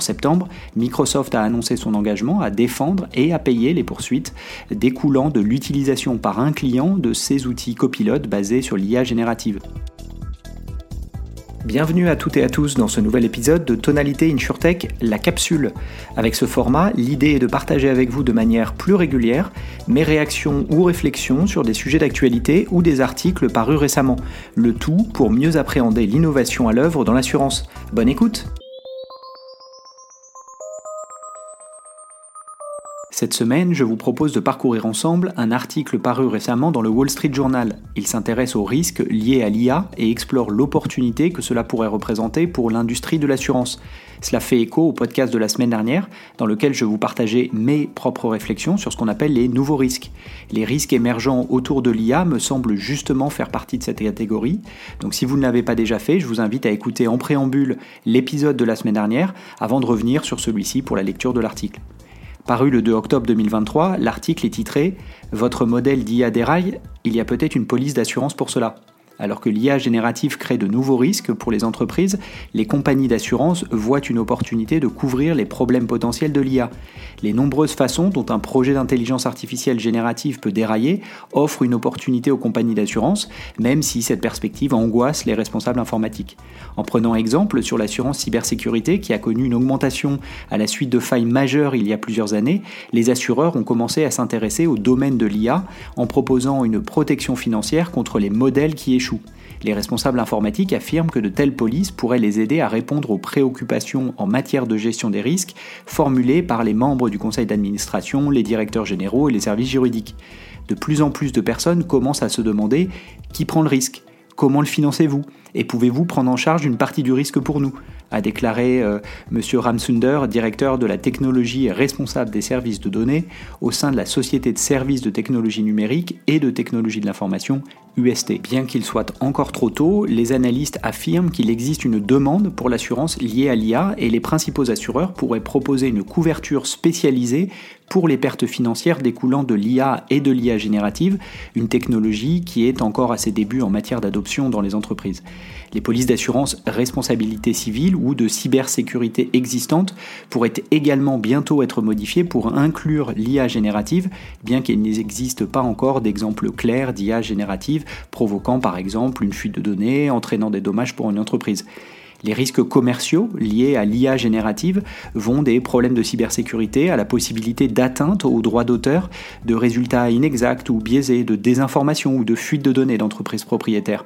En septembre, Microsoft a annoncé son engagement à défendre et à payer les poursuites découlant de l'utilisation par un client de ses outils copilotes basés sur l'IA générative. Bienvenue à toutes et à tous dans ce nouvel épisode de Tonalité InsurTech, la capsule. Avec ce format, l'idée est de partager avec vous de manière plus régulière mes réactions ou réflexions sur des sujets d'actualité ou des articles parus récemment. Le tout pour mieux appréhender l'innovation à l'œuvre dans l'assurance. Bonne écoute Cette semaine, je vous propose de parcourir ensemble un article paru récemment dans le Wall Street Journal. Il s'intéresse aux risques liés à l'IA et explore l'opportunité que cela pourrait représenter pour l'industrie de l'assurance. Cela fait écho au podcast de la semaine dernière, dans lequel je vous partageais mes propres réflexions sur ce qu'on appelle les nouveaux risques. Les risques émergents autour de l'IA me semblent justement faire partie de cette catégorie. Donc si vous ne l'avez pas déjà fait, je vous invite à écouter en préambule l'épisode de la semaine dernière avant de revenir sur celui-ci pour la lecture de l'article. Paru le 2 octobre 2023, l'article est titré Votre modèle d'IA déraille Il y a peut-être une police d'assurance pour cela. Alors que l'IA générative crée de nouveaux risques pour les entreprises, les compagnies d'assurance voient une opportunité de couvrir les problèmes potentiels de l'IA. Les nombreuses façons dont un projet d'intelligence artificielle générative peut dérailler offrent une opportunité aux compagnies d'assurance, même si cette perspective angoisse les responsables informatiques. En prenant exemple sur l'assurance cybersécurité qui a connu une augmentation à la suite de failles majeures il y a plusieurs années, les assureurs ont commencé à s'intéresser au domaine de l'IA en proposant une protection financière contre les modèles qui échouent les responsables informatiques affirment que de telles polices pourraient les aider à répondre aux préoccupations en matière de gestion des risques formulées par les membres du conseil d'administration, les directeurs généraux et les services juridiques. De plus en plus de personnes commencent à se demander qui prend le risque Comment le financez-vous Et pouvez-vous prendre en charge une partie du risque pour nous? A déclaré euh, M. Ramsunder, directeur de la technologie et responsable des services de données au sein de la Société de services de technologie numérique et de technologie de l'information UST. Bien qu'il soit encore trop tôt, les analystes affirment qu'il existe une demande pour l'assurance liée à l'IA et les principaux assureurs pourraient proposer une couverture spécialisée pour les pertes financières découlant de l'IA et de l'IA générative, une technologie qui est encore à ses débuts en matière d'adoption dans les entreprises. Les polices d'assurance responsabilité civile ou de cybersécurité existantes pourraient également bientôt être modifiées pour inclure l'IA générative, bien qu'il n'existe pas encore d'exemples clairs d'IA générative provoquant par exemple une fuite de données, entraînant des dommages pour une entreprise. Les risques commerciaux liés à l'IA générative vont des problèmes de cybersécurité à la possibilité d'atteinte aux droits d'auteur, de résultats inexacts ou biaisés, de désinformation ou de fuite de données d'entreprises propriétaires.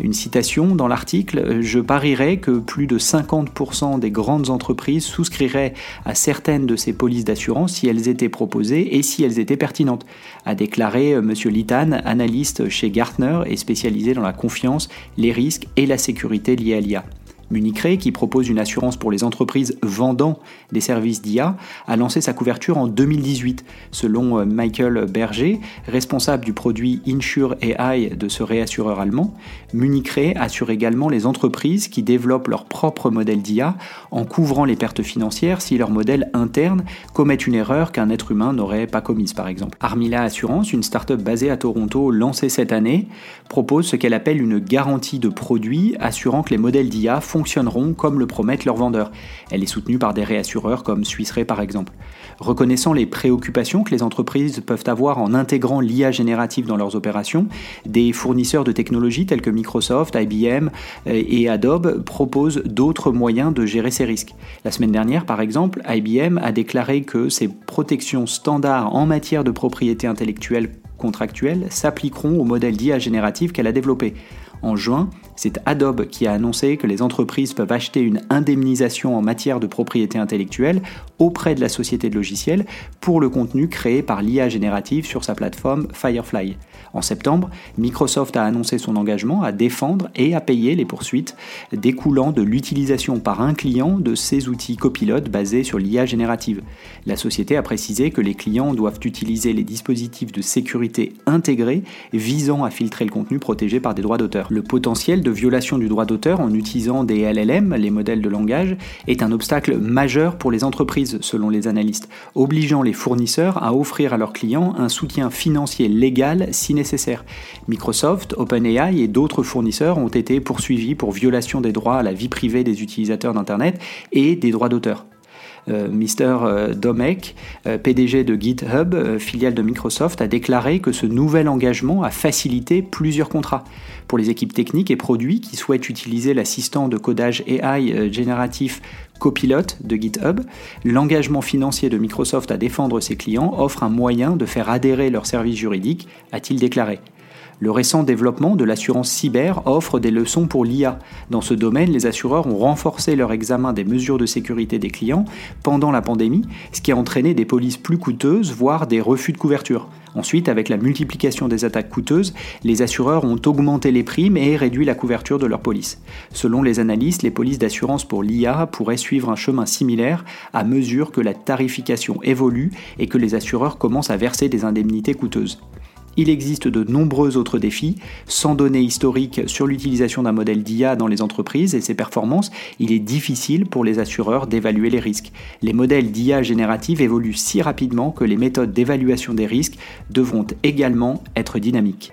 Une citation dans l'article, je parierais que plus de 50% des grandes entreprises souscriraient à certaines de ces polices d'assurance si elles étaient proposées et si elles étaient pertinentes, a déclaré euh, M. Litan, analyste chez Gartner et spécialisé dans la confiance, les risques et la sécurité liés à l'IA. Municre, qui propose une assurance pour les entreprises vendant des services d'IA, a lancé sa couverture en 2018. Selon euh, Michael Berger, responsable du produit Insure AI de ce réassureur allemand, Municre assure également les entreprises qui développent leur propre modèle d'IA en couvrant les pertes financières si leur modèle interne commet une erreur qu'un être humain n'aurait pas commise par exemple. Armila Assurance, une start-up basée à Toronto lancée cette année, propose ce qu'elle appelle une garantie de produit assurant que les modèles d'IA fonctionneront comme le promettent leurs vendeurs. Elle est soutenue par des réassureurs comme Swiss Re par exemple. Reconnaissant les préoccupations que les entreprises peuvent avoir en intégrant l'IA générative dans leurs opérations, des fournisseurs de technologies tels que Microsoft, IBM euh, et Adobe proposent d'autres moyens de gérer ces risques. La semaine dernière, par exemple, IBM a déclaré que ces protections standards en matière de propriété intellectuelle contractuelle s'appliqueront au modèle d'IA générative qu'elle a développé. En juin, c'est Adobe qui a annoncé que les entreprises peuvent acheter une indemnisation en matière de propriété intellectuelle auprès de la société de logiciels pour le contenu créé par l'IA générative sur sa plateforme Firefly. En septembre, Microsoft a annoncé son engagement à défendre et à payer les poursuites découlant de l'utilisation par un client de ces outils copilotes basés sur l'IA générative. La société a précisé que les clients doivent utiliser les dispositifs de sécurité intégrés visant à filtrer le contenu protégé par des droits d'auteur. Violation du droit d'auteur en utilisant des LLM, les modèles de langage, est un obstacle majeur pour les entreprises, selon les analystes, obligeant les fournisseurs à offrir à leurs clients un soutien financier légal si nécessaire. Microsoft, OpenAI et d'autres fournisseurs ont été poursuivis pour violation des droits à la vie privée des utilisateurs d'Internet et des droits d'auteur. Euh, Mr. Euh, Domek, euh, PDG de GitHub, filiale de Microsoft, a déclaré que ce nouvel engagement a facilité plusieurs contrats. Pour les équipes techniques et produits qui souhaitent utiliser l'assistant de codage AI génératif Copilot de GitHub, l'engagement financier de Microsoft à défendre ses clients offre un moyen de faire adhérer leurs services juridiques, a-t-il déclaré. Le récent développement de l'assurance cyber offre des leçons pour l'IA. Dans ce domaine, les assureurs ont renforcé leur examen des mesures de sécurité des clients pendant la pandémie, ce qui a entraîné des polices plus coûteuses, voire des refus de couverture. Ensuite, avec la multiplication des attaques coûteuses, les assureurs ont augmenté les primes et réduit la couverture de leurs polices. Selon les analystes, les polices d'assurance pour l'IA pourraient suivre un chemin similaire à mesure que la tarification évolue et que les assureurs commencent à verser des indemnités coûteuses. Il existe de nombreux autres défis. Sans données historiques sur l'utilisation d'un modèle d'IA dans les entreprises et ses performances, il est difficile pour les assureurs d'évaluer les risques. Les modèles d'IA générative évoluent si rapidement que les méthodes d'évaluation des risques devront également être dynamiques.